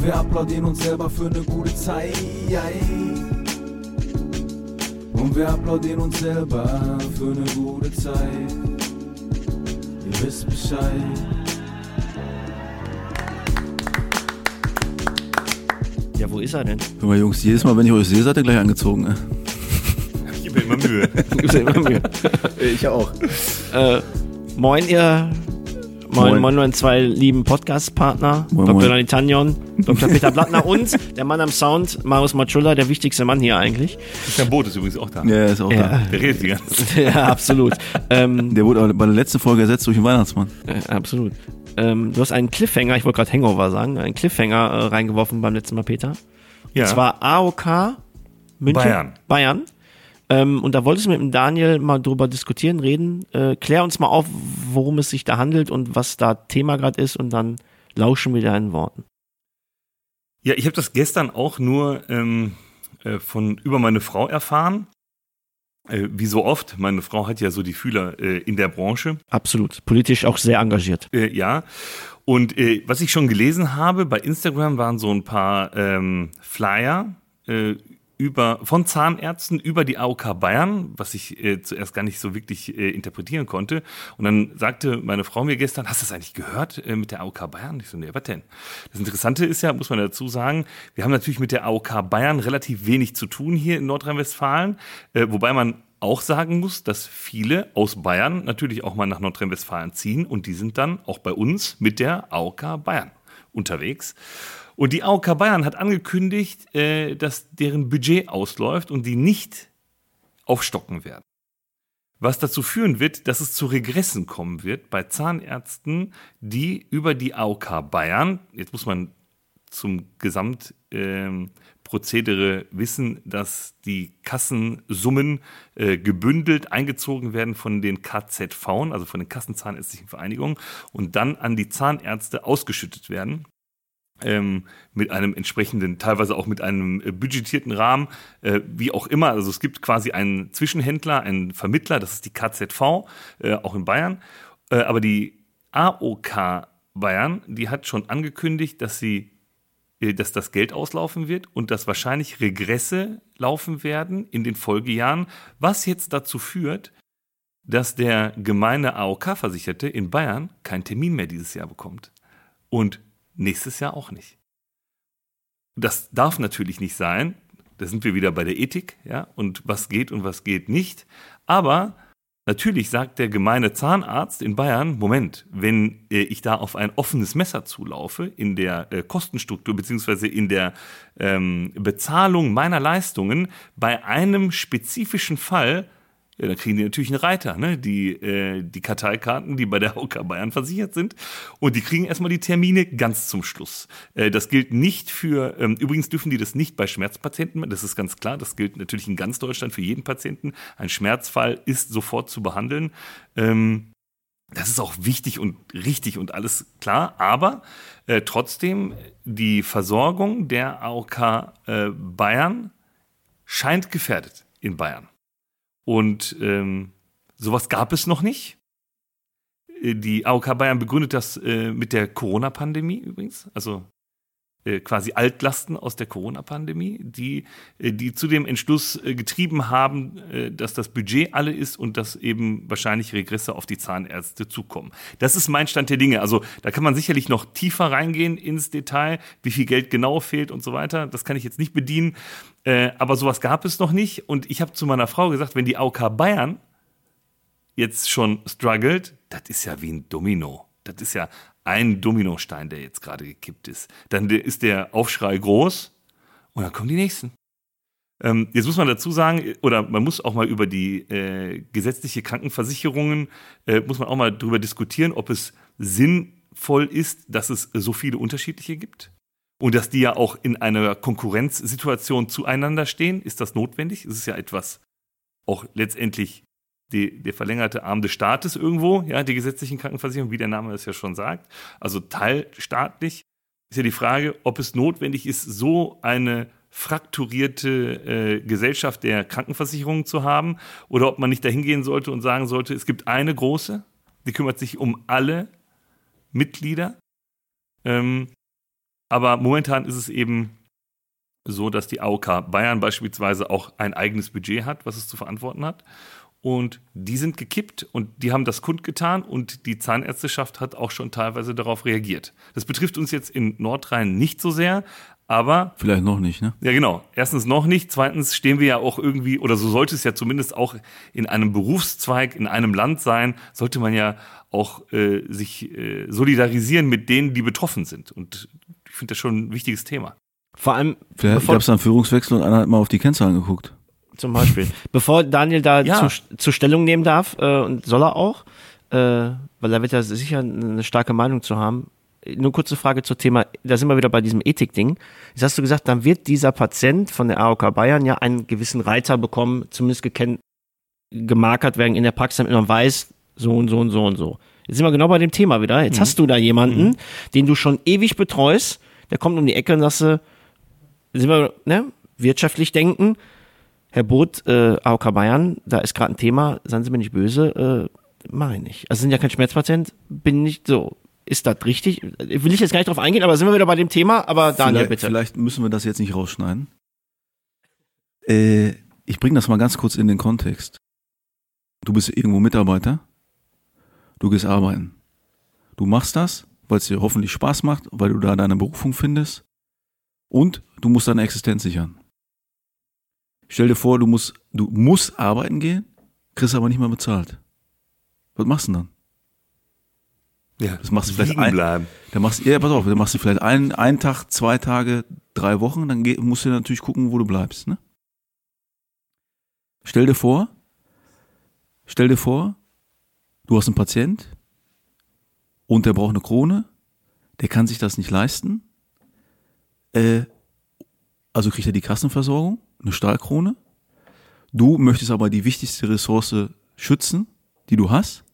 Und wir applaudieren uns selber für eine gute Zeit. Und wir applaudieren uns selber für eine gute Zeit. Ihr wisst Bescheid. Ja, wo ist er denn? Hör mal, Jungs, jedes Mal, wenn ich euch sehe, seid ihr gleich angezogen. Ne? Ich gebe mir immer Mühe. Ja immer Mühe. Ich auch. Äh, moin, ihr. Moin, Moin. moin, zwei lieben Podcast-Partner. Moin, Dr. moin. Dani Tanjon, Dr. Peter Blattner und der Mann am Sound, Marius Matschulla, der wichtigste Mann hier eigentlich. Christian Boot ist übrigens auch da. Ja, ist auch Ja. da. Der redet die ganze Zeit. ja, absolut. ähm, Der wurde aber bei der letzten Folge ersetzt durch den Weihnachtsmann. äh, absolut. Ähm, du hast einen Cliffhanger, ich wollte gerade Hangover sagen, einen Cliffhanger äh, reingeworfen beim letzten Mal, Peter. Ja. Und zwar AOK München. Bayern. Bayern. Ähm, und da wolltest du mit dem Daniel mal drüber diskutieren, reden. Äh, klär uns mal auf, worum es sich da handelt und was da Thema gerade ist und dann lauschen wir deinen Worten. Ja, ich habe das gestern auch nur ähm, äh, von über meine Frau erfahren. Äh, wie so oft, meine Frau hat ja so die Fühler äh, in der Branche. Absolut. Politisch auch sehr engagiert. Äh, ja. Und äh, was ich schon gelesen habe, bei Instagram waren so ein paar ähm, Flyer äh, über, von Zahnärzten über die AOK Bayern, was ich äh, zuerst gar nicht so wirklich äh, interpretieren konnte. Und dann sagte meine Frau mir gestern, hast du das eigentlich gehört äh, mit der AOK Bayern? Ich so, nee, was denn? Das Interessante ist ja, muss man dazu sagen, wir haben natürlich mit der AOK Bayern relativ wenig zu tun hier in Nordrhein-Westfalen, äh, wobei man auch sagen muss, dass viele aus Bayern natürlich auch mal nach Nordrhein-Westfalen ziehen und die sind dann auch bei uns mit der AOK Bayern unterwegs. Und die AOK Bayern hat angekündigt, äh, dass deren Budget ausläuft und die nicht aufstocken werden. Was dazu führen wird, dass es zu Regressen kommen wird bei Zahnärzten, die über die AOK Bayern, jetzt muss man zum Gesamtprozedere wissen, dass die Kassensummen äh, gebündelt eingezogen werden von den KZV, also von den Kassenzahnärztlichen Vereinigungen, und dann an die Zahnärzte ausgeschüttet werden ähm, mit einem entsprechenden, teilweise auch mit einem äh, budgetierten Rahmen, äh, wie auch immer. Also es gibt quasi einen Zwischenhändler, einen Vermittler, das ist die KZV, äh, auch in Bayern. Äh, aber die AOK Bayern, die hat schon angekündigt, dass sie äh, dass das Geld auslaufen wird und dass wahrscheinlich Regresse laufen werden in den Folgejahren, was jetzt dazu führt, dass der gemeine AOK-Versicherte in Bayern keinen Termin mehr dieses Jahr bekommt. Und nächstes Jahr auch nicht. Das darf natürlich nicht sein. Da sind wir wieder bei der Ethik, ja, und was geht und was geht nicht. Aber natürlich sagt der gemeine Zahnarzt in Bayern, Moment, wenn äh, ich da auf ein offenes Messer zulaufe in der äh, Kostenstruktur beziehungsweise in der ähm, Bezahlung meiner Leistungen bei einem spezifischen Fall, ja, dann kriegen die natürlich einen Reiter, ne? Die, äh, die Karteikarten, die bei der OK Bayern versichert sind. Und die kriegen erstmal die Termine ganz zum Schluss. Äh, das gilt nicht für, ähm, übrigens dürfen die das nicht bei Schmerzpatienten, das ist ganz klar, das gilt natürlich in ganz Deutschland für jeden Patienten. Ein Schmerzfall ist sofort zu behandeln. Ähm, das ist auch wichtig und richtig und alles klar, aber äh, trotzdem die Versorgung der AOK äh, Bayern scheint gefährdet in Bayern. Und ähm, sowas gab es noch nicht. Äh, Die AOK Bayern begründet das äh, mit der Corona-Pandemie übrigens, also quasi Altlasten aus der Corona-Pandemie, die, äh, die zu dem Entschluss äh, getrieben haben, äh, dass das Budget alle ist und dass eben wahrscheinlich Regresse auf die Zahnärzte zukommen. Das ist mein Stand der Dinge. Also da kann man sicherlich noch tiefer reingehen ins Detail, wie viel Geld genau fehlt und so weiter. Das kann ich jetzt nicht bedienen. Äh, aber sowas gab es noch nicht. Und ich habe zu meiner Frau gesagt, wenn die AOK Bayern jetzt schon struggelt, das ist ja wie ein Domino. Das ist ja ein Dominostein, der jetzt gerade gekippt ist. Dann ist der Aufschrei groß und dann kommen die nächsten. Ähm, jetzt muss man dazu sagen, oder man muss auch mal über die äh, gesetzliche Krankenversicherungen, äh, muss man auch mal drüber diskutieren, ob es sinnvoll ist, dass es so viele unterschiedliche gibt. und dass die ja auch in einer Konkurrenzsituation zueinander stehen. Ist das notwendig? Es ist ja etwas auch letztendlich die, der verlängerte Arm des Staates irgendwo, ja, die gesetzlichen Krankenversicherungen, wie der Name es ja schon sagt, also teilstaatlich, ist ja die Frage, ob es notwendig ist, so eine frakturierte äh, Gesellschaft der Krankenversicherungen zu haben oder ob man nicht dahin gehen sollte und sagen sollte, es gibt eine große, die kümmert sich um alle Mitglieder. Ähm, aber momentan ist es eben so, dass die AOK Bayern beispielsweise auch ein eigenes Budget hat, was es zu verantworten hat. Und die sind gekippt und die haben das kundgetan und die Zahnärzteschaft hat auch schon teilweise darauf reagiert. Das betrifft uns jetzt in Nordrhein nicht so sehr, aber. Vielleicht noch nicht, ne? Ja, genau. Erstens noch nicht. Zweitens stehen wir ja auch irgendwie, oder so sollte es ja zumindest auch in einem Berufszweig, in einem Land sein, sollte man ja auch äh, sich äh, solidarisieren mit denen, die betroffen sind. Und ich finde das schon ein wichtiges Thema. Vor allem. Vielleicht gab es einen Führungswechsel und einer hat mal auf die Kennzahlen geguckt. Zum Beispiel. Bevor Daniel da Ja. zu, zu Stellung nehmen darf, äh, und soll er auch, äh, weil da wird er sicher eine starke Meinung zu haben. Nur kurze Frage zum Thema, da sind wir wieder bei diesem Ethik-Ding. Jetzt hast du gesagt, dann wird dieser Patient von der AOK Bayern ja einen gewissen Reiter bekommen, zumindest gekennt, gemarkert werden in der Praxis, damit man weiß, so und so und so und so. Jetzt sind wir genau bei dem Thema wieder. Jetzt hast du da jemanden, den du schon ewig betreust, der kommt um die Ecke und sagst du, sind wir, ne, wirtschaftlich denken, Herr Boot, äh, AOK Bayern, da ist gerade ein Thema, seien Sie mir nicht böse, äh, mache ich nicht. Also sind ja kein Schmerzpatient, bin nicht so. Ist das richtig? Will ich jetzt gar nicht drauf eingehen, aber sind wir wieder bei dem Thema, aber Daniel, vielleicht, bitte. Vielleicht müssen wir das jetzt nicht rausschneiden. Äh, ich bringe das mal ganz kurz in den Kontext. Du bist irgendwo Mitarbeiter. Du gehst arbeiten. Du machst das, weil es dir hoffentlich Spaß macht, weil du da deine Berufung findest. Und du musst deine Existenz sichern. Stell dir vor, du musst, du musst arbeiten gehen, kriegst aber nicht mehr bezahlt. Was machst du denn dann? Ja, Das machst du vielleicht ein- bleiben. Da machst ja, pass auf, da machst du vielleicht einen, einen Tag, zwei Tage, drei Wochen, dann geh, musst du natürlich gucken, wo du bleibst, ne? Stell dir vor, stell dir vor, du hast einen Patient und der braucht eine Krone, der kann sich das nicht leisten, äh, also kriegt er die Kassenversorgung, eine Stahlkrone. Du möchtest aber die wichtigste Ressource schützen, die du hast,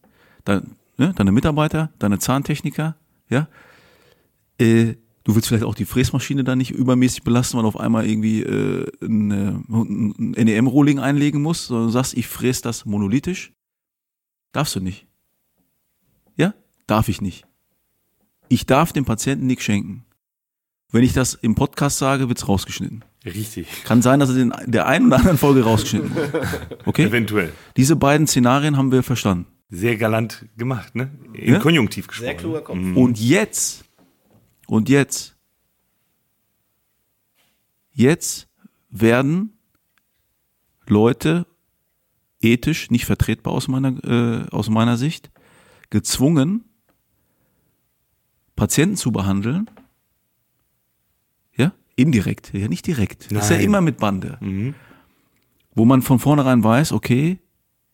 dein, ne, deine Mitarbeiter, deine Zahntechniker, ja. Äh, du willst vielleicht auch die Fräsmaschine da nicht übermäßig belasten, weil du auf einmal irgendwie äh, ein, äh, ein NEM-Rolling einlegen musst, sondern sagst, ich fräs das monolithisch. Darfst du nicht. Ja? Darf ich nicht. Ich darf dem Patienten nichts schenken. Wenn ich das im Podcast sage, wird's rausgeschnitten. Richtig. Kann sein, dass es in der einen oder anderen Folge rausgeschnitten wird. Okay? Eventuell. Diese beiden Szenarien haben wir verstanden. Sehr galant gemacht, ne? Im Ja? Konjunktiv gesprochen. Sehr kluger Kopf. Und jetzt, und jetzt, jetzt werden Leute ethisch nicht vertretbar aus meiner, äh, aus meiner Sicht gezwungen, Patienten zu behandeln, indirekt, ja, nicht direkt. Das ist ja Nein. immer mit Bande. Mhm. Wo man von vornherein weiß, okay,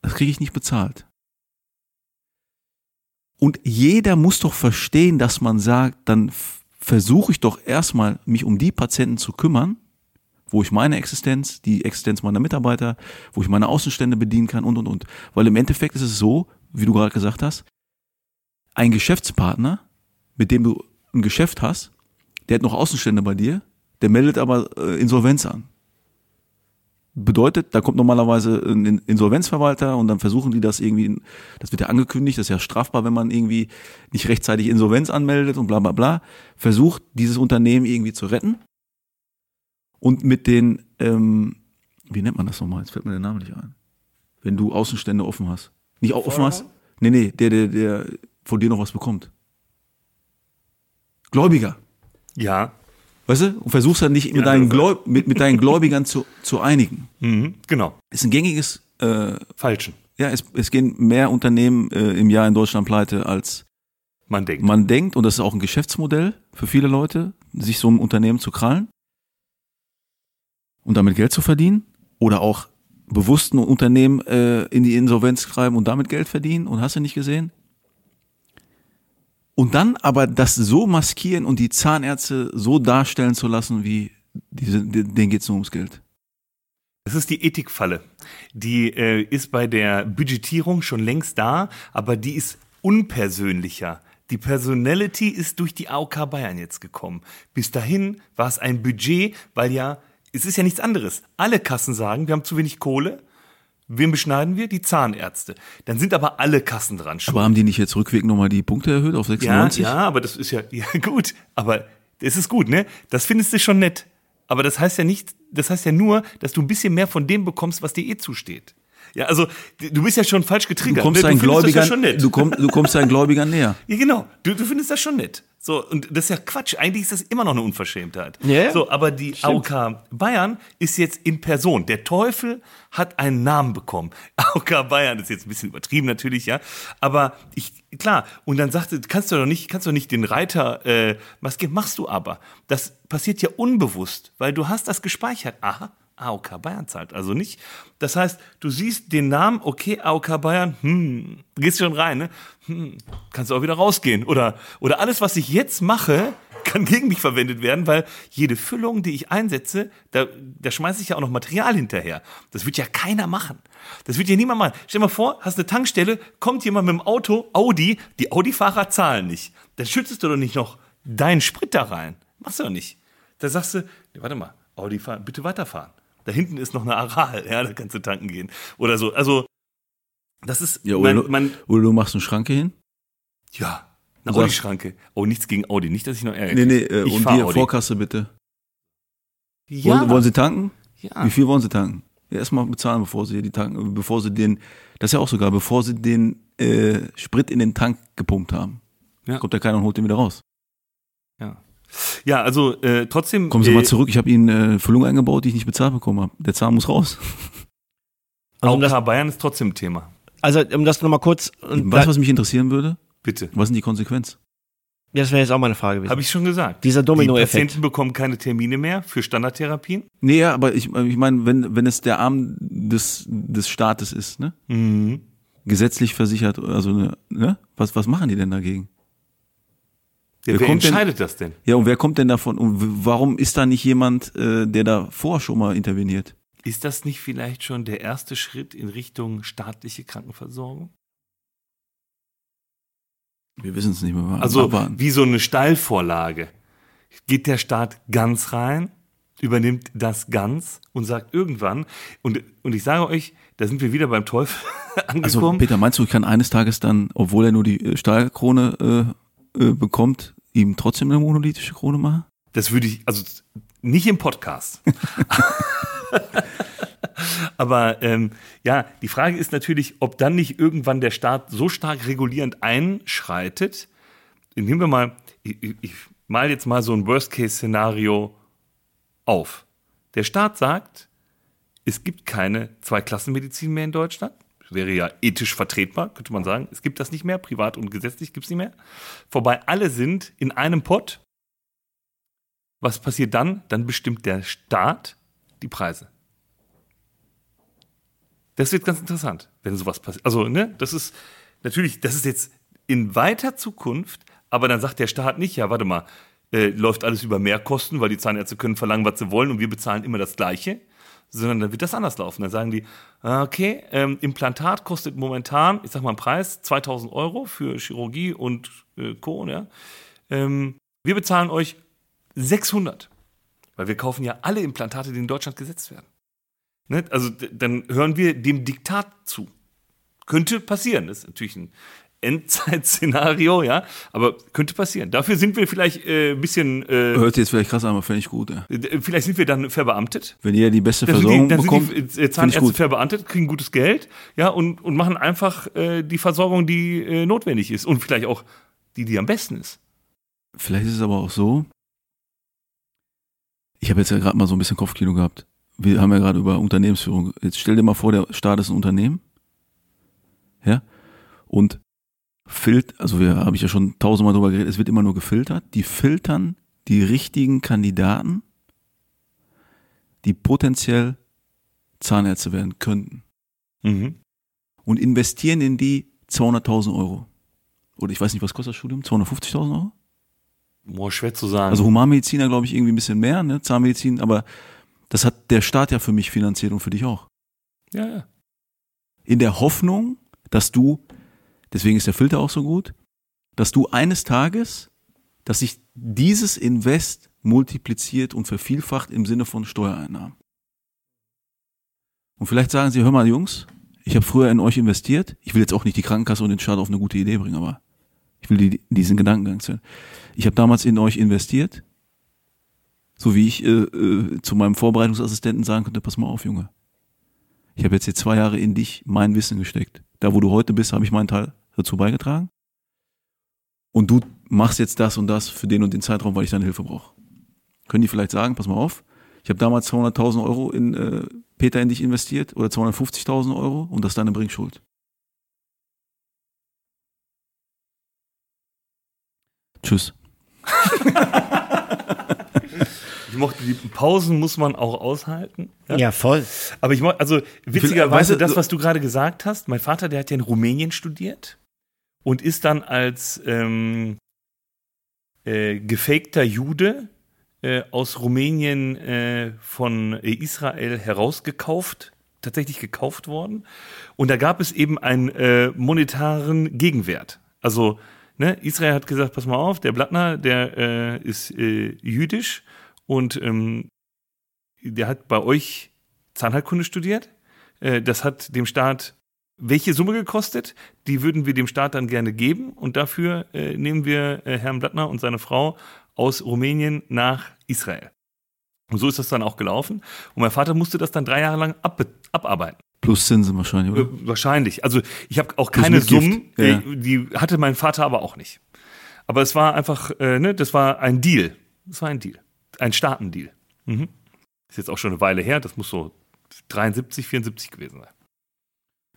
das kriege ich nicht bezahlt. Und jeder muss doch verstehen, dass man sagt, dann versuche ich doch erstmal, mich um die Patienten zu kümmern, wo ich meine Existenz, die Existenz meiner Mitarbeiter, wo ich meine Außenstände bedienen kann und, und, und. Weil im Endeffekt ist es so, wie du gerade gesagt hast, ein Geschäftspartner, mit dem du ein Geschäft hast, der hat noch Außenstände bei dir, der meldet aber äh, Insolvenz an. Bedeutet, da kommt normalerweise ein In- Insolvenzverwalter und dann versuchen die das irgendwie, das wird ja angekündigt, das ist ja strafbar, wenn man irgendwie nicht rechtzeitig Insolvenz anmeldet und bla bla bla, versucht dieses Unternehmen irgendwie zu retten. Und mit den, ähm, wie nennt man das nochmal? Jetzt fällt mir der Name nicht ein. Wenn du Außenstände offen hast. Nicht auch offen hast? Nee, nee, der, der, der von dir noch was bekommt. Gläubiger. Ja, Weißt du? Und versuchst dann nicht mit, deinen, Gläub mit, mit deinen Gläubigern zu, zu einigen. mhm. genau. Ist ein gängiges, äh, Falschen. ja, es, es gehen mehr Unternehmen äh, im Jahr in Deutschland pleite, als Man denkt. man denkt. Und das ist auch ein Geschäftsmodell für viele Leute, sich so ein Unternehmen zu krallen und damit Geld zu verdienen. Oder auch bewusst ein Unternehmen äh, in die Insolvenz treiben und damit Geld verdienen. Und hast du nicht gesehen? Und dann aber das so maskieren und die Zahnärzte so darstellen zu lassen, wie diese, denen geht's nur ums Geld. Das ist die Ethikfalle. Die äh, ist bei der Budgetierung schon längst da, aber die ist unpersönlicher. Die Personality ist durch die AOK Bayern jetzt gekommen. Bis dahin war es ein Budget, weil ja, es ist ja nichts anderes. Alle Kassen sagen, wir haben zu wenig Kohle. Wen beschneiden wir? Die Zahnärzte. Dann sind aber alle Kassen dran. schuld. Aber haben die nicht jetzt rückwirkend nochmal die Punkte erhöht auf Ja, 96? ja, aber das ist ja, ja gut. Aber es ist gut, ne? Das findest du schon nett. Aber das heißt ja nicht, das heißt ja nur, dass du ein bisschen mehr von dem bekommst, was dir eh zusteht. Ja, also du bist ja schon falsch Du getriggert. kommst ne? deinen Gläubigern, ja schon nett. du, komm, du kommst deinen Gläubigern näher. Ja, genau. Du, du findest das schon nett. So, und das ist ja Quatsch. Eigentlich ist das immer noch eine Unverschämtheit. Ja, ja. So, aber die AOK Bayern ist jetzt in Person. Der Teufel hat einen Namen bekommen. AOK Bayern ist jetzt ein bisschen übertrieben natürlich, ja. Aber ich, klar. Und dann sagte, kannst du doch nicht, kannst du doch nicht den Reiter, äh, was machst du aber? Das passiert ja unbewusst, weil du hast das gespeichert. Aha. AOK Bayern zahlt also nicht. Das heißt, du siehst den Namen, okay, AOK Bayern, hm, gehst schon rein, ne? Hm, kannst du auch wieder rausgehen. Oder, oder alles, was ich jetzt mache, kann gegen mich verwendet werden, weil jede Füllung, die ich einsetze, da, da schmeiße ich ja auch noch Material hinterher. Das wird ja keiner machen. Das wird ja niemand machen. Stell dir mal vor, hast eine Tankstelle, kommt jemand mit dem Auto, Audi, die Audi-Fahrer zahlen nicht. Dann schüttest du doch nicht noch deinen Sprit da rein. Machst du doch nicht. Da sagst du, warte mal, Audi, fahr, bitte weiterfahren. Da hinten ist noch eine Aral, ja, da kannst du tanken gehen. Oder so. Also, das ist, Ja, oder, du, man, oder du machst eine Schranke hin. ja, eine Audi-Schranke. Oh, nichts gegen Audi. Nicht, dass ich noch ärgere. Nee, nee, äh, und Audi. Vorkasse bitte. Ja, Wollen, wollen Sie tanken? ja. Wie viel wollen Sie tanken? Ja, erstmal bezahlen, bevor Sie die tanken, bevor Sie den, das ist ja auch sogar, bevor Sie den äh, Sprit in den Tank gepumpt haben. Ja. Kommt ja keiner und holt den wieder raus. ja. Ja, also äh, trotzdem. Kommen Sie äh, mal zurück, ich habe Ihnen äh, Füllung eingebaut, die ich nicht bezahlt bekommen habe. Der Zahn muss raus. Also, um das, AOK Bayern ist trotzdem ein Thema. also um das nochmal kurz. Und weißt was mich interessieren würde? Bitte. Was sind die Konsequenzen? ja, das wäre jetzt auch meine Frage gewesen. Habe ich schon gesagt. Dieser Die Dominoeffekt. Patienten bekommen keine Termine mehr für Standardtherapien. Nee, ja, aber ich, ich meine, wenn, wenn es der Arm des, des Staates ist, ne? Mhm. Gesetzlich versichert, also, ne? ne? Was, was machen die denn dagegen? Ja, Wer kommt denn- entscheidet das denn? Ja, und wer kommt denn davon? Und warum ist da nicht jemand, äh, der da vorher schon mal interveniert? Ist das nicht vielleicht schon der erste Schritt in Richtung staatliche Krankenversorgung? Wir wissen es nicht mehr. Also wie so eine Steilvorlage. Geht der Staat ganz rein, übernimmt das ganz und sagt irgendwann, und, und ich sage euch, da sind wir wieder beim Teufel Also angekommen. Peter, meinst du, ich kann eines Tages dann, obwohl er nur die äh, Stahlkrone äh, bekommt, ihm trotzdem eine monolithische Krone machen? Das würde ich, also nicht im Podcast. Aber ähm, ja, die Frage ist natürlich, ob dann nicht irgendwann der Staat so stark regulierend einschreitet. Nehmen wir mal, ich, ich, ich mal jetzt mal so ein Worst-Case-Szenario auf. Der Staat sagt, es gibt keine Zweiklassenmedizin mehr in Deutschland. Wäre ja ethisch vertretbar, könnte man sagen. Es gibt das nicht mehr, privat und gesetzlich gibt es nicht mehr. Vorbei alle sind in einem Pott. Was passiert dann? Dann bestimmt der Staat die Preise. Das wird ganz interessant, wenn sowas passiert. Also, ne, das ist natürlich, das ist jetzt in weiter Zukunft, aber dann sagt der Staat nicht, ja, warte mal, äh, läuft alles über Mehrkosten, weil die Zahnärzte können verlangen, was sie wollen und wir bezahlen immer das Gleiche, sondern dann wird das anders laufen. Dann sagen die, ah, okay, ähm, Implantat kostet momentan, ich sag mal einen Preis, 2000 Euro für Chirurgie und äh, Co. Ja? Ähm, wir bezahlen euch 600, weil wir kaufen ja alle Implantate, die in Deutschland gesetzt werden. Ne? Also dann hören wir dem Diktat zu. Könnte passieren, das ist natürlich ein Endzeit-Szenario, ja, aber könnte passieren. Dafür sind wir vielleicht äh, ein bisschen, äh, Hört jetzt vielleicht krass an, aber fände ich gut. Ja. äh, vielleicht sind wir dann verbeamtet. Wenn ihr die beste Dann Versorgung die, dann bekommt, sind die äh, finde Zahnärzte verbeamtet, kriegen gutes Geld, ja, und, und machen einfach äh, die Versorgung, die äh, notwendig ist und vielleicht auch die, die am besten ist. Vielleicht ist es aber auch so. Ich habe jetzt ja gerade mal so ein bisschen Kopfkino gehabt. Wir haben ja gerade über Unternehmensführung. Jetzt stell dir mal vor, der Staat ist ein Unternehmen. Ja. Und filtert, also wir habe ich ja schon tausendmal drüber geredet, es wird immer nur gefiltert. Die filtern die richtigen Kandidaten, die potenziell Zahnärzte werden könnten. Mhm. Und investieren in die 200.000 Euro. Oder ich weiß nicht, was kostet das Studium? 250.000 Euro? Boah, schwer zu sagen. Also Humanmediziner, glaube ich, irgendwie ein bisschen mehr, ne? Zahnmedizin, aber das hat der Staat ja für mich finanziert und für dich auch. ja, ja. In der Hoffnung, dass du, deswegen ist der Filter auch so gut, dass du eines Tages, dass sich dieses Invest multipliziert und vervielfacht im Sinne von Steuereinnahmen. Und vielleicht sagen sie, hör mal Jungs, ich habe früher in euch investiert, ich will jetzt auch nicht die Krankenkasse und den Staat auf eine gute Idee bringen, aber ich will die, diesen Gedankengang zu. Ich habe damals in euch investiert, so wie ich äh, äh, zu meinem Vorbereitungsassistenten sagen könnte, pass mal auf, Junge. Ich habe jetzt hier zwei Jahre in dich mein Wissen gesteckt. Da, wo du heute bist, habe ich meinen Teil dazu beigetragen. Und du machst jetzt das und das für den und den Zeitraum, weil ich deine Hilfe brauche. Können die vielleicht sagen, pass mal auf, ich habe damals 200.000 Euro in äh, Peter in dich investiert oder 250.000 Euro und das ist deine Bringschuld. Tschüss. Ich mochte die Pausen muss man auch aushalten. Ja, voll. Aber ich mo- also Weißt witzigerweise du, das, was du gerade gesagt hast, mein Vater, der hat ja in Rumänien studiert und ist dann als ähm, äh, gefakter Jude äh, aus Rumänien äh, von Israel herausgekauft, tatsächlich gekauft worden. Und da gab es eben einen äh, monetaren Gegenwert. Also ne, Israel hat gesagt, pass mal auf, der Blattner, der äh, ist äh, jüdisch und ähm, der hat bei euch Zahnheilkunde studiert. Äh, das hat dem Staat welche Summe gekostet? Die würden wir dem Staat dann gerne geben und dafür äh, nehmen wir äh, Herrn Blattner und seine Frau aus Rumänien nach Israel. Und so ist das dann auch gelaufen. Und mein Vater musste das dann drei Jahre lang ab, abarbeiten. Plus Zinsen wahrscheinlich, oder? Äh, Wahrscheinlich. Also ich habe auch keine. Summen, Ja, ja. äh, die hatte mein Vater aber auch nicht. Aber es war einfach, äh, ne, das war ein Deal. Das war ein Deal. Ein Staatendeal. Mhm. Ist jetzt auch schon eine Weile her, das muss so 73, 74 gewesen sein.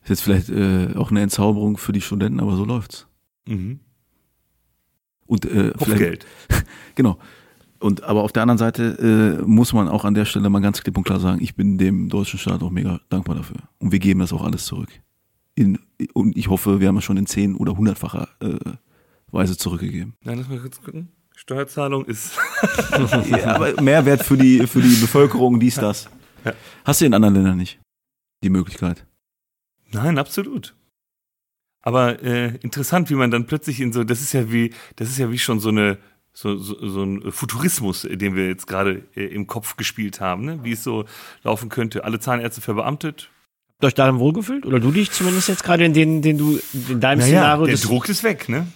Ist jetzt vielleicht äh, auch eine Entzauberung für die Studenten, aber so läuft's. Mhm. Und äh, Kopfgeld. genau. Und aber auf der anderen Seite äh, muss man auch an der Stelle mal ganz klipp und klar sagen, ich bin dem deutschen Staat auch mega dankbar dafür. Und wir geben das auch alles zurück. In, und ich hoffe, wir haben es schon in zehn oder hundertfacher äh, Weise zurückgegeben. Nein, lass mal kurz gucken. Steuerzahlung ist. ja, aber Mehrwert für die, für die Bevölkerung, dies, das. Hast du in anderen Ländern nicht die Möglichkeit. Nein, absolut. Aber äh, interessant, wie man dann plötzlich in so, das ist ja wie, das ist ja wie schon so eine, so, so, so ein Futurismus, äh, den wir jetzt gerade äh, im Kopf gespielt haben, ne? wie es so laufen könnte. Alle Zahnärzte verbeamtet. Habt ihr euch darin wohlgefühlt? Oder du dich zumindest jetzt gerade in den, den du in deinem Szenario der Druck ist weg, ne?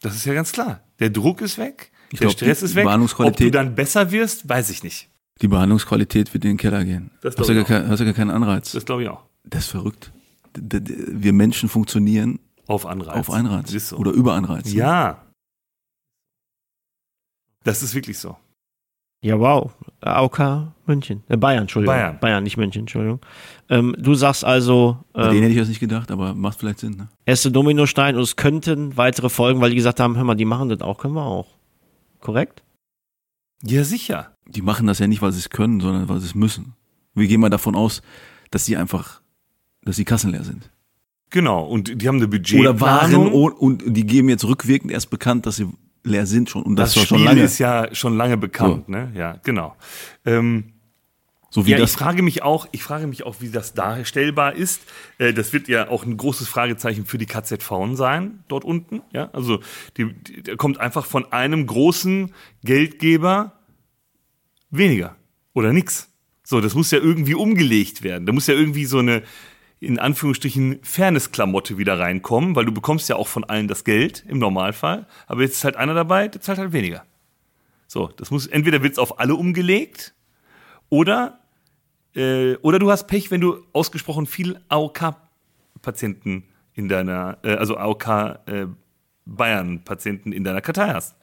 Das ist ja ganz klar. Der Druck ist weg, Ich der glaub, Stress die ist weg. Ob du dann besser wirst, weiß ich nicht. Die Behandlungsqualität wird in den Keller gehen. Das hast, du gar ich kein, hast du gar keinen Anreiz. Das glaube ich auch. Das ist verrückt. Wir Menschen funktionieren Auf Anreiz. auf Einreiz Ist so. oder über Anreiz. ne? Ja. Das ist wirklich so. Ja, wow. AOK München. Äh, Bayern, Entschuldigung. Bayern. Bayern, nicht München, Entschuldigung. Ähm, du sagst also, Bei denen ähm, hätte ich das nicht gedacht, aber macht vielleicht Sinn. Ne? erste Dominostein und es könnten weitere folgen, weil die gesagt haben, hör mal, die machen das auch, können wir auch. Korrekt? Ja, sicher. Die machen das ja nicht, weil sie es können, sondern weil sie es müssen. Wir gehen mal davon aus, dass sie einfach, dass die Kassen leer sind. Genau. Und die haben eine Oder Budgetplanung. waren und die geben jetzt rückwirkend erst bekannt, dass sie leer sind schon. Und das, das Spiel schon lange. ist ja schon lange bekannt, ne? Ja, genau. Ähm, so wie ja, ich das. frage mich auch, ich frage mich auch, wie das darstellbar ist. Äh, das wird ja auch ein großes Fragezeichen für die KZV sein, dort unten. Ja, also die, die, der kommt einfach von einem großen Geldgeber weniger oder nix. So, das muss ja irgendwie umgelegt werden. Da muss ja irgendwie so eine in Anführungsstrichen Fairness-Klamotte wieder reinkommen, weil du bekommst ja auch von allen das Geld im Normalfall. Aber jetzt ist halt einer dabei, der zahlt halt weniger. So, das muss entweder wird es auf alle umgelegt oder äh, oder du hast Pech, wenn du ausgesprochen viel AOK-Patienten in deiner, äh, also AOK äh, Bayern-Patienten in deiner Kartei hast.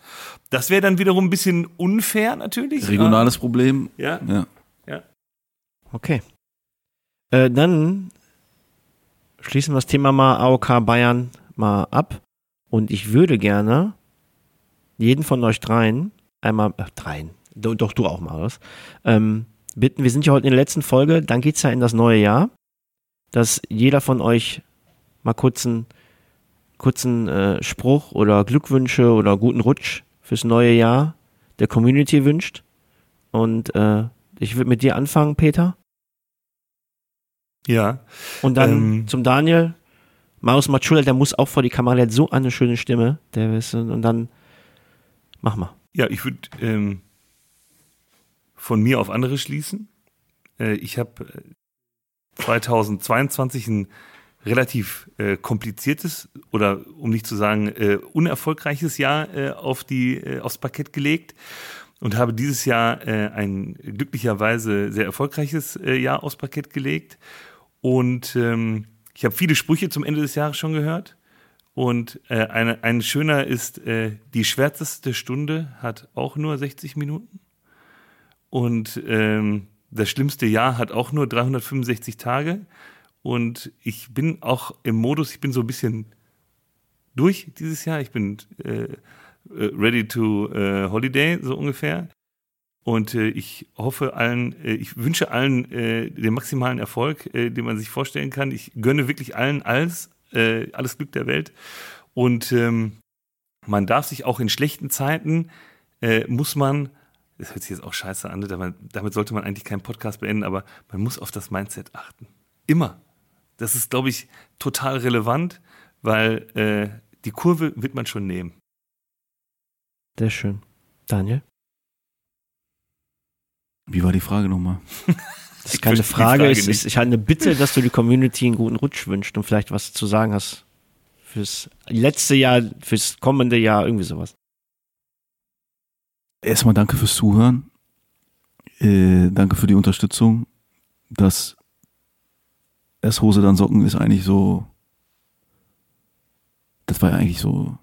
Das wäre dann wiederum ein bisschen unfair natürlich. Regionales Problem. Ja. Ja. Ja. Okay. Äh, dann schließen wir das Thema mal AOK Bayern mal ab. Und ich würde gerne jeden von euch dreien einmal, äh, dreien, do, doch du auch, Marius, ähm, bitten, wir sind ja heute in der letzten Folge, dann geht's ja in das neue Jahr, dass jeder von euch mal kurz einen kurzen äh, Spruch oder Glückwünsche oder guten Rutsch fürs neue Jahr der Community wünscht. Und äh, ich würde mit dir anfangen, Peter. Ja. Und dann Ähm. zum Daniel. Marius Matschula, der muss auch vor die Kamera, der hat so eine schöne Stimme. Der ist, und dann mach mal. Ja, ich würde ähm, von mir auf andere schließen. Äh, ich habe 2022 ein relativ äh, kompliziertes oder um nicht zu sagen äh, unerfolgreiches Jahr äh, auf die äh, aufs Parkett gelegt und habe dieses Jahr äh, ein glücklicherweise sehr erfolgreiches äh, Jahr aufs Parkett gelegt und ähm, ich habe viele Sprüche zum Ende des Jahres schon gehört und äh, eine, ein schöner ist, äh, die schwärzeste Stunde hat auch nur 60 Minuten. Und ähm, das schlimmste Jahr hat auch nur 365 Tage. Und ich bin auch im Modus, ich bin so ein bisschen durch dieses Jahr. Ich bin äh, ready to äh, holiday, so ungefähr. Und äh, ich hoffe allen, äh, ich wünsche allen äh, den maximalen Erfolg, äh, den man sich vorstellen kann. Ich gönne wirklich allen alles, äh, alles Glück der Welt. Und ähm, man darf sich auch in schlechten Zeiten, äh, muss man, das hört sich jetzt auch scheiße an, damit, damit sollte man eigentlich keinen Podcast beenden, aber man muss auf das Mindset achten. Immer. Das ist, glaube ich, total relevant, weil äh, die Kurve wird man schon nehmen. Sehr schön. Daniel? Wie war die Frage nochmal? Das ist keine Frage, Frage nicht. ist halt eine Bitte, dass du die Community einen guten Rutsch wünschst und vielleicht was zu sagen hast fürs letzte Jahr, fürs kommende Jahr, irgendwie sowas. Erstmal danke fürs Zuhören. Äh, danke für die Unterstützung. Das erst Hose, dann Socken ist eigentlich so. Das war ja eigentlich so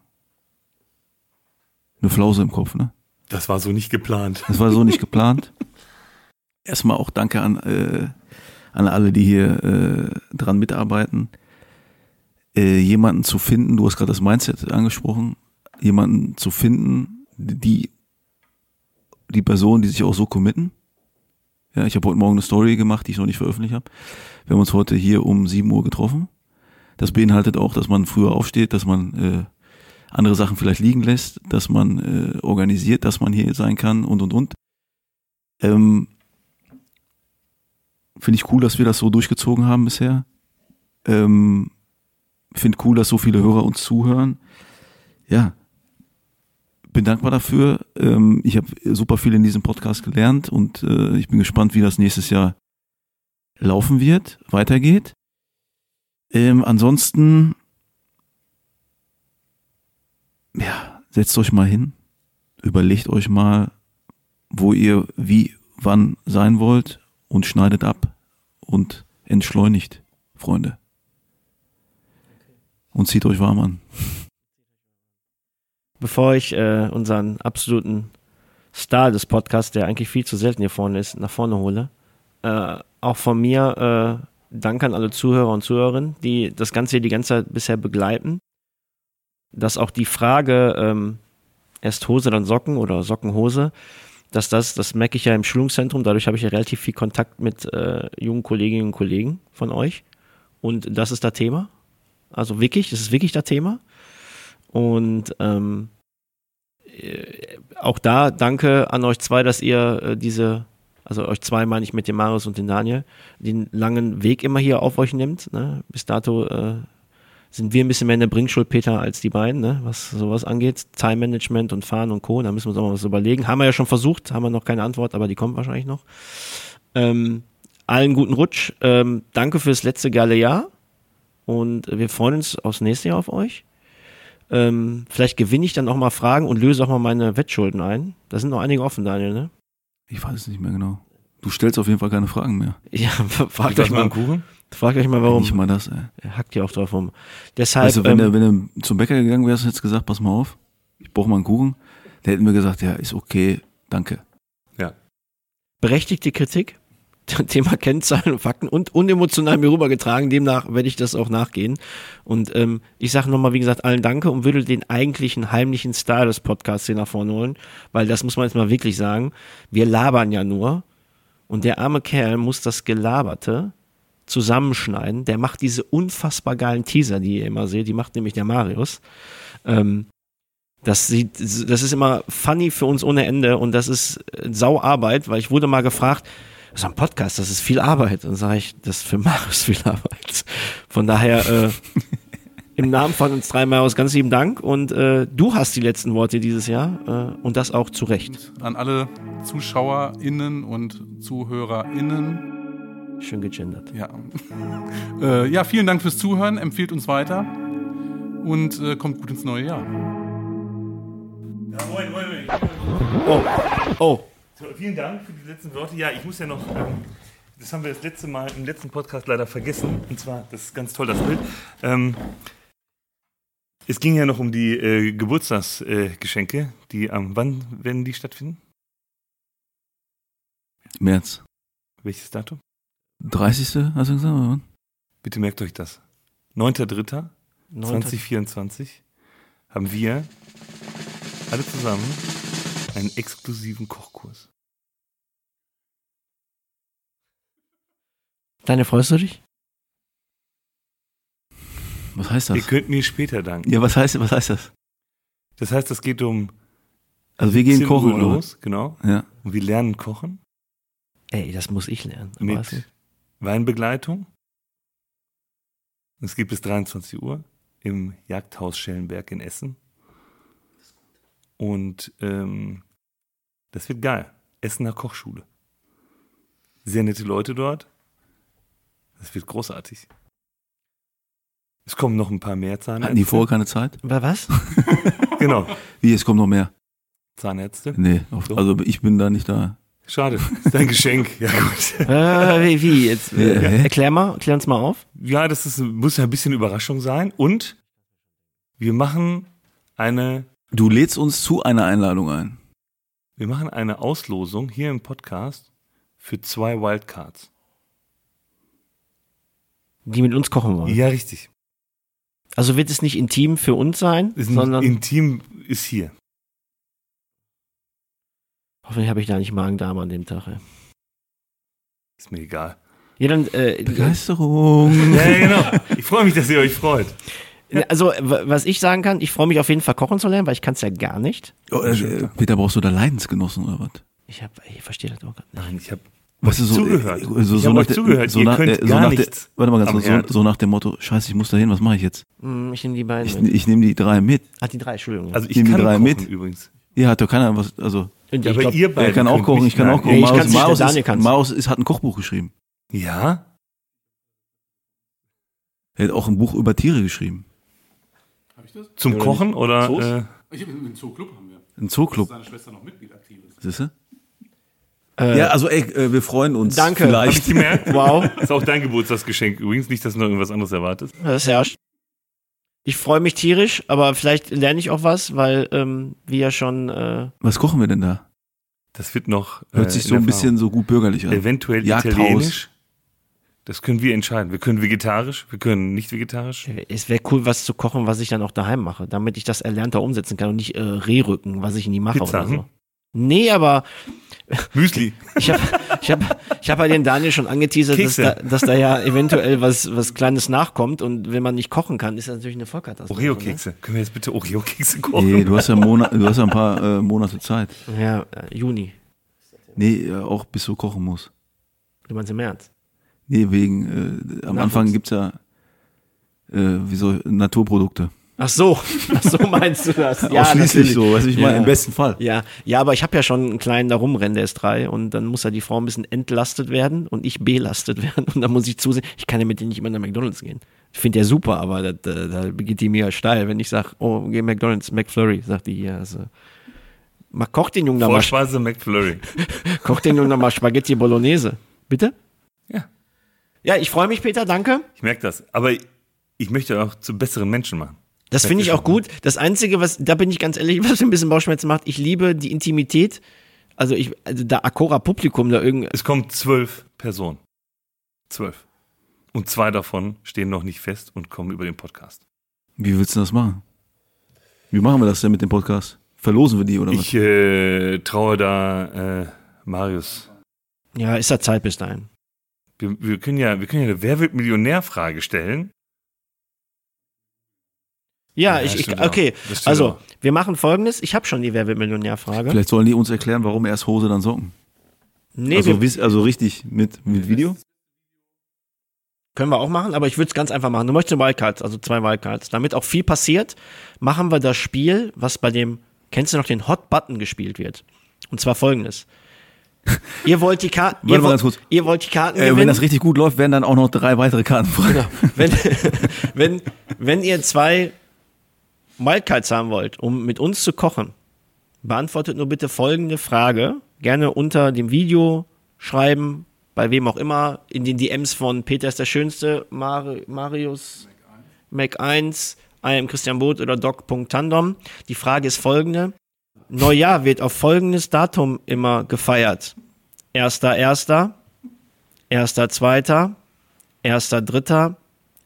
eine Flause im Kopf, ne? Das war so nicht geplant. Das war so nicht geplant. Erstmal auch danke an, äh, an alle, die hier äh, dran mitarbeiten. Äh, jemanden zu finden, du hast gerade das Mindset angesprochen, jemanden zu finden, die die Person, die sich auch so committen. Ja, ich habe heute Morgen eine Story gemacht, die ich noch nicht veröffentlicht habe. Wir haben uns heute hier um 7 Uhr getroffen. Das beinhaltet auch, dass man früher aufsteht, dass man äh, andere Sachen vielleicht liegen lässt, dass man äh, organisiert, dass man hier sein kann und und und. Ähm, Finde ich cool, dass wir das so durchgezogen haben bisher. Ähm, Finde cool, dass so viele Hörer uns zuhören. Ja, bin dankbar dafür. Ähm, ich habe super viel in diesem Podcast gelernt und äh, ich bin gespannt, wie das nächstes Jahr laufen wird, weitergeht. Ähm, ansonsten, ja, setzt euch mal hin, überlegt euch mal, wo ihr wie, wann sein wollt und schneidet ab und entschleunigt, Freunde. Und zieht euch warm an. Bevor ich äh, unseren absoluten Star des Podcasts, der eigentlich viel zu selten hier vorne ist, nach vorne hole, äh, auch von mir äh, Dank an alle Zuhörer und Zuhörerinnen, die das Ganze hier die ganze Zeit bisher begleiten. Dass auch die Frage, ähm, erst Hose, dann Socken oder Sockenhose, dass das, das merke ich ja im Schulungszentrum, dadurch habe ich ja relativ viel Kontakt mit äh, jungen Kolleginnen und Kollegen von euch. Und das ist das Thema. Also wirklich, das ist wirklich das Thema. Und ähm, äh, auch da danke an euch zwei, dass ihr äh, diese, also euch zwei meine ich mit dem Marius und dem Daniel, den langen Weg immer hier auf euch nimmt. Ne? Bis dato äh, sind wir ein bisschen mehr in der Bringschuld, Peter, als die beiden, ne? was sowas angeht. Time Management und Fahren und Co. Da müssen wir uns auch mal was überlegen. Haben wir ja schon versucht, haben wir noch keine Antwort, aber die kommt wahrscheinlich noch. Ähm, allen guten Rutsch. Ähm, danke fürs letzte geile Jahr. Und wir freuen uns aufs nächste Jahr auf euch. Ähm, vielleicht gewinne ich dann auch mal Fragen und löse auch mal meine Wettschulden ein. Da sind noch einige offen, Daniel, ne? Ich weiß es nicht mehr genau. Du stellst auf jeden Fall keine Fragen mehr. Ja, euch mal mal, einen Kuchen. Fragt euch mal, warum. Nicht mal das, ey. Er hackt ja auch drauf rum. Deshalb, du, wenn, ähm, du, wenn du zum Bäcker gegangen wärst und hättest gesagt, pass mal auf, ich brauche mal einen Kuchen, der hätten wir gesagt, ja, ist okay, danke. Ja. berechtigte Kritik, Thema Kennzahlen und Fakten und unemotional mir rübergetragen. Demnach werde ich das auch nachgehen. Und ähm, ich sage nochmal, wie gesagt, allen Danke und würde den eigentlichen heimlichen Star des Podcasts hier nach vorne holen, weil das muss man jetzt mal wirklich sagen. Wir labern ja nur und der arme Kerl muss das Gelaberte zusammenschneiden. Der macht diese unfassbar geilen Teaser, die ihr immer seht. Die macht nämlich der Marius. Ähm, das sieht, das ist immer funny für uns ohne Ende und das ist äh, Sauarbeit, weil ich wurde mal gefragt, so ein Podcast, das ist viel Arbeit. Und sage ich, das ist für Marius viel Arbeit. Von daher, äh, im Namen von uns drei Marius ganz lieben Dank und äh, du hast die letzten Worte dieses Jahr äh, und das auch zu Recht. An alle ZuschauerInnen und ZuhörerInnen. Schön gegendert. Ja. äh, ja, vielen Dank fürs Zuhören. Empfehlt uns weiter und äh, kommt gut ins neue Jahr. Ja, moin, moin, moin. Oh, oh, So, vielen Dank für die letzten Worte. Ja, ich muss ja noch, ähm, das haben wir das letzte Mal im letzten Podcast leider vergessen. Und zwar, das ist ganz toll, das Bild. Ähm, es ging ja noch um die äh, Geburtstagsgeschenke, äh, die am, wann werden die stattfinden? März. Welches Datum? 30. hast du gesagt? Bitte merkt euch das. 9.3. Neunter- 2024 haben wir alle zusammen einen exklusiven Kochkurs. Deine freust du dich? Was heißt Ihr das? könnt mir später danken. Ja, was heißt, was heißt das? Das heißt, es geht um Also wir gehen 10 kochen Uhr oder was? los, genau. Ja. Und wir lernen kochen Ey, das muss ich lernen. Mit Weinbegleitung. Es geht bis 23 Uhr im Jagdhaus Schellenberg in Essen. Und ähm, das wird geil. Essener Kochschule. Sehr nette Leute dort. Das wird großartig. Es kommen noch ein paar mehr Zahnärzte. Hatten die vorher keine Zeit? Wa- Was? Genau, Wie, es kommt noch mehr? Zahnärzte. Nee, auf, So. also ich bin da nicht da. Schade, ist dein Geschenk. Ja gut. äh, wie, wie? Jetzt, äh, erklär mal, klär uns mal auf. Ja, das ist, muss ja ein bisschen Überraschung sein. Und wir machen eine, Du lädst uns zu einer Einladung ein. wir machen eine Auslosung hier im Podcast für zwei Wildcards. Die mit uns kochen wollen. Ja, richtig. Also wird es nicht intim für uns sein, Ist ein sondern Intim ist hier. Hoffentlich habe ich da nicht Magen-Darm an dem Tag. Ey. Ist mir egal. Ja, dann, äh, Begeisterung. Ja, genau. Ich freue mich, dass ihr euch freut. also was ich sagen kann, ich freue mich auf jeden Fall kochen zu lernen, weil ich kann es ja gar nicht. Oh, äh, Peter, brauchst du da Leidensgenossen oder was? Ich habe, ich verstehe das auch gar nicht. Nein, ich habe Weißt du, so, zugehört. äh, So, ich so habe nach euch der- zugehört. So ihr nach, könnt der- so gar nach der, nichts. Warte mal ganz kurz, so, so nach dem Motto, scheiße, ich muss da hin, was mache ich jetzt? Hm, Ich nehme die beiden Ich, mit. ich nehme die drei mit. Ah, die drei, Entschuldigung. Also ich Nehmen die kann drei kochen mit? übrigens. Ja, hat doch keiner was, also, Ja, aber glaub, ihr beide er kann auch kochen, ich kann auch kochen. Nee, Marius, Marius, Daniel ist. Marius ist, hat ein Kochbuch geschrieben. Ja? Er hat auch ein Buch über Tiere geschrieben. Habe ich das? Zum Kochen oder? Zoos? Äh, Ich habe einen Zooclub haben wir. Ein Zooclub, Seine Schwester noch Mitglied aktiv ist. siehst du? äh, Ja, also ey, äh, wir freuen uns. Danke. hab ich Vielleicht. gemerkt. wow, Ist auch dein Geburtstagsgeschenk übrigens. Nicht, dass du noch irgendwas anderes erwartest. das herrscht. Ich freue mich tierisch, aber vielleicht lerne ich auch was, weil ähm, wir ja schon äh, Was kochen wir denn da? Das wird noch. Hört äh, sich so ein bisschen so gut bürgerlich an. Eventuell Jagdhaus. italienisch. Das können wir entscheiden. Wir können vegetarisch, wir können nicht vegetarisch. es wäre cool, was zu kochen, was ich dann auch daheim mache, damit ich das erlernter umsetzen kann und nicht äh, Rehrücken, was ich nie mache Pizza, oder so. hm? Nee, aber Müsli. ich habe ich hab, ich hab bei den Daniel schon angeteasert, dass da, dass da ja eventuell was, was Kleines nachkommt und wenn man nicht kochen kann, ist das natürlich eine Vollkatastrophe. Oreo-Kekse. Können wir jetzt bitte Oreo-Kekse kochen? Nee, du hast ja, Monat, du hast ja ein paar äh, Monate Zeit. Ne? Ja, äh, Juni. Nee, äh, auch bis du kochen musst. Du meinst im März? Nee, wegen, äh, am Nachwuchs. Anfang gibt's ja, äh, wie so, Naturprodukte. Ach so, ach so meinst du das? Ausschließlich natürlich. so, du, ich meine, Ja. im besten Fall. Ja, ja, aber ich habe ja schon einen kleinen da rumrennen, der ist drei und dann muss ja die Frau ein bisschen entlastet werden und ich belastet werden und dann muss ich zusehen, ich kann ja mit denen nicht immer nach McDonalds gehen. Ich finde ja super, aber da, da, da geht die mir steil, wenn ich sage, oh, geh McDonalds, McFlurry, sagt die hier. Also, mal koch den Jungen da mal, Vorspeise McFlurry. koch den Jungen da mal Spaghetti Bolognese. Bitte? Ja. Ja, ich freue mich, Peter, danke. Ich merke das. Aber ich möchte auch zu besseren Menschen machen. Das finde ich auch gut. Das Einzige, was, da bin ich ganz ehrlich, was mir ein bisschen Bauchschmerzen macht, ich liebe die Intimität. Also ich, also da Akora Publikum da irgendwie, Es kommen zwölf Personen. Zwölf. Und zwei davon stehen noch nicht fest und kommen über den Podcast. Wie willst du das machen? Wie machen wir das denn mit dem Podcast? Verlosen wir die oder was? Ich äh, traue da äh, Marius. ja, ist da Zeit bis dahin. Wir, wir, können ja, wir können ja eine Wer wird Millionär-Frage stellen. Ja, Ja, ich, ich okay. Also, wir machen folgendes. Ich habe schon die Wer wird Millionär-Frage. Vielleicht sollen die uns erklären, warum erst Hose, dann Socken. Nee, also, wir, also richtig mit, mit Video? können wir auch machen, aber ich würde es ganz einfach machen. Du möchtest Wildcards, also zwei Wildcards. Damit auch viel passiert, machen wir das Spiel, was bei dem, kennst du noch, den Hot Button gespielt wird. Und zwar folgendes. Ihr wollt die Karten, ihr, wollt- ihr wollt die Karten Äh, wenn das richtig gut läuft, werden dann auch noch drei weitere Karten frei. Genau. wenn, wenn, wenn ihr zwei Wildcards haben wollt, um mit uns zu kochen, beantwortet nur bitte folgende Frage. Gerne unter dem Video schreiben, bei wem auch immer, in den DMs von Peter ist der Schönste, Mar Marius, Mac1, Mac I Christian Boot oder Doc.tandem. Die Frage ist folgende. Neujahr wird auf folgendes Datum immer gefeiert. 1.1., 1.2., 1.3.,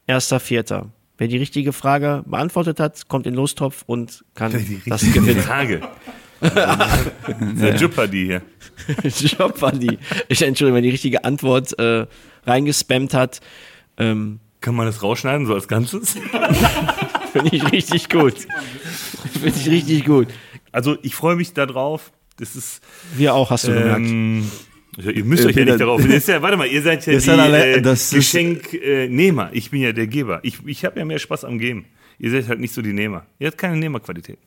1.4. Wer die richtige Frage beantwortet hat, kommt in den Lostopf und kann das gewinnen. Frage. Der die hier. Jobbuddy. Ich entschuldige, wenn die richtige Antwort äh, reingespammt hat. Ähm, Kann man das rausschneiden, so als Ganzes? Finde ich richtig gut. Finde ich richtig gut. Also, ich freue mich darauf. Das ist. Wir auch, hast du gemerkt. Ähm, ja, ihr müsst Äh, euch ja nicht darauf. Ja, warte mal, ihr seid ja Das die ist alle- äh, das ist- Geschenknehmer. ich bin ja der Geber. Ich, ich habe ja mehr Spaß am Geben. Ihr seid halt nicht so die Nehmer. Ihr habt keine Nehmerqualität.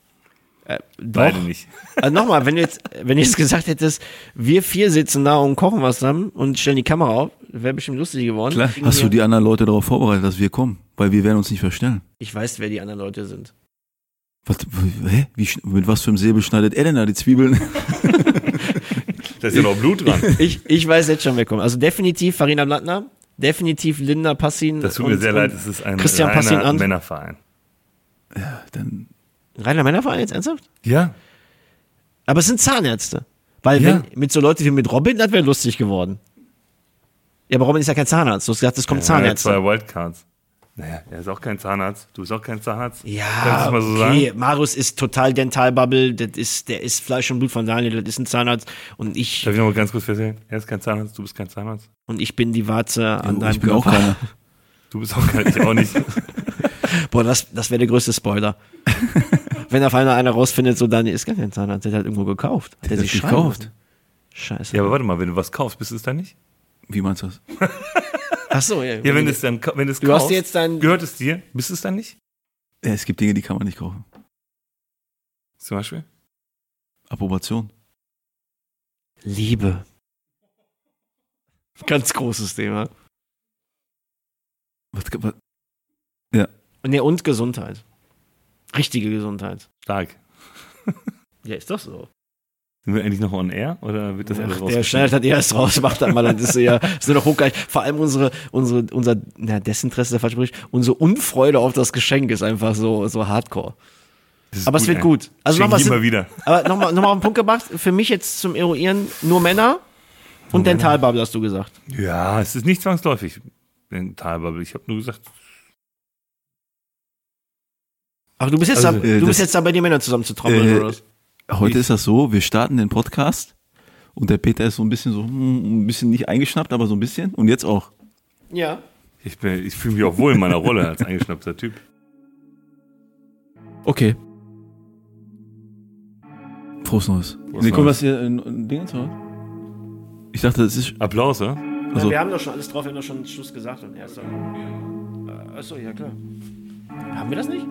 Äh, Beide doch. nicht. Also nochmal, wenn du jetzt, wenn du jetzt gesagt hättest, wir vier sitzen da und kochen was zusammen und stellen die Kamera auf, wäre bestimmt lustig geworden. Klar. Hast du die anderen Leute darauf vorbereitet, dass wir kommen? Weil wir werden uns nicht verstellen. Ich weiß, wer die anderen Leute sind. Was, hä? Wie, mit was für einem Säbel schneidet er denn da die Zwiebeln? Da ist ja noch Blut dran. Ich, ich weiß jetzt schon, wer kommt. Also definitiv Farina Blattner, definitiv Linda Passin. Das tut mir sehr leid, es ist ein Christian Passin reiner an. Männerverein. Dann, Reiner Männerverein jetzt ernsthaft? Ja. Aber es sind Zahnärzte. Weil Ja. wenn, mit so Leuten wie mit Robin, das wäre lustig geworden. Ja, aber Robin ist ja kein Zahnarzt. Du hast gesagt, es kommt Ja, Zahnärzte. zwei Wildcards. Naja, er ist auch kein Zahnarzt. Du bist auch kein Zahnarzt. Ja, so okay. sagen? Marius ist total Dentalbubble. Das ist, der ist Fleisch und Blut von Daniel. Das ist ein Zahnarzt. Und ich, Darf ich noch mal ganz kurz feststellen? Er ist kein Zahnarzt, du bist kein Zahnarzt. und ich bin die Warze an deinem ich bin auch Körper. keiner. Du bist auch kein, ich auch nicht. Boah, das, das wäre der größte Spoiler. Wenn auf einmal einer rausfindet, so Daniel ist gar kein Zahnarzt, der hat halt irgendwo gekauft. Der er hat sich gekauft. Scheiße. Ja, aber warte mal, wenn du was kaufst, bist du es dann nicht? Wie meinst du das? Ach so, ja. Ja, wenn du es dann, wenn du es Du hast kaufst, jetzt dein- gehört es dir, bist du es dann nicht? Ja, es gibt Dinge, die kann man nicht kaufen. Zum Beispiel? Approbation. Liebe. Ganz großes Thema. Was, was, Nee, und Gesundheit. Richtige Gesundheit. Stark. Ja, ist doch so. Sind wir eigentlich noch on air oder wird das alles Ach, der schneidet das erst raus, macht dann mal, dann ist ja, ist nur noch hochgeil. Vor allem unsere, unsere, unser, na, Desinteresse, der falsche Begriff, unsere Unfreude auf das Geschenk ist einfach so, so hardcore. Aber es wird ey. gut. Also nochmal, immer wieder. aber nochmal, nochmal auf den Punkt gebracht, für mich jetzt zum Eruieren nur Männer und Dentalbubble hast du gesagt. Ja, es ist nicht zwangsläufig. Dentalbubble. Ich habe nur gesagt, Ach, du bist jetzt, Also, da, äh, du das- bist jetzt dabei, die Männer zusammen zu trommeln, Äh, oder was? Heute Ich- ist das so, wir starten den Podcast und der Peter ist so ein bisschen so, hm, ein bisschen nicht eingeschnappt, aber so ein bisschen. Und jetzt auch. Ja. ich, bin- ich fühle mich auch wohl in meiner Rolle als eingeschnappter Typ. Okay. Frohes Neues. Frohes nee, Neues. was hier ein, ein Ding hat. Ich dachte, das ist. Applaus, oder? Also- wir haben doch schon alles drauf, wir haben doch schon Schluss gesagt und erst. Äh, achso, ja klar. Haben wir das nicht?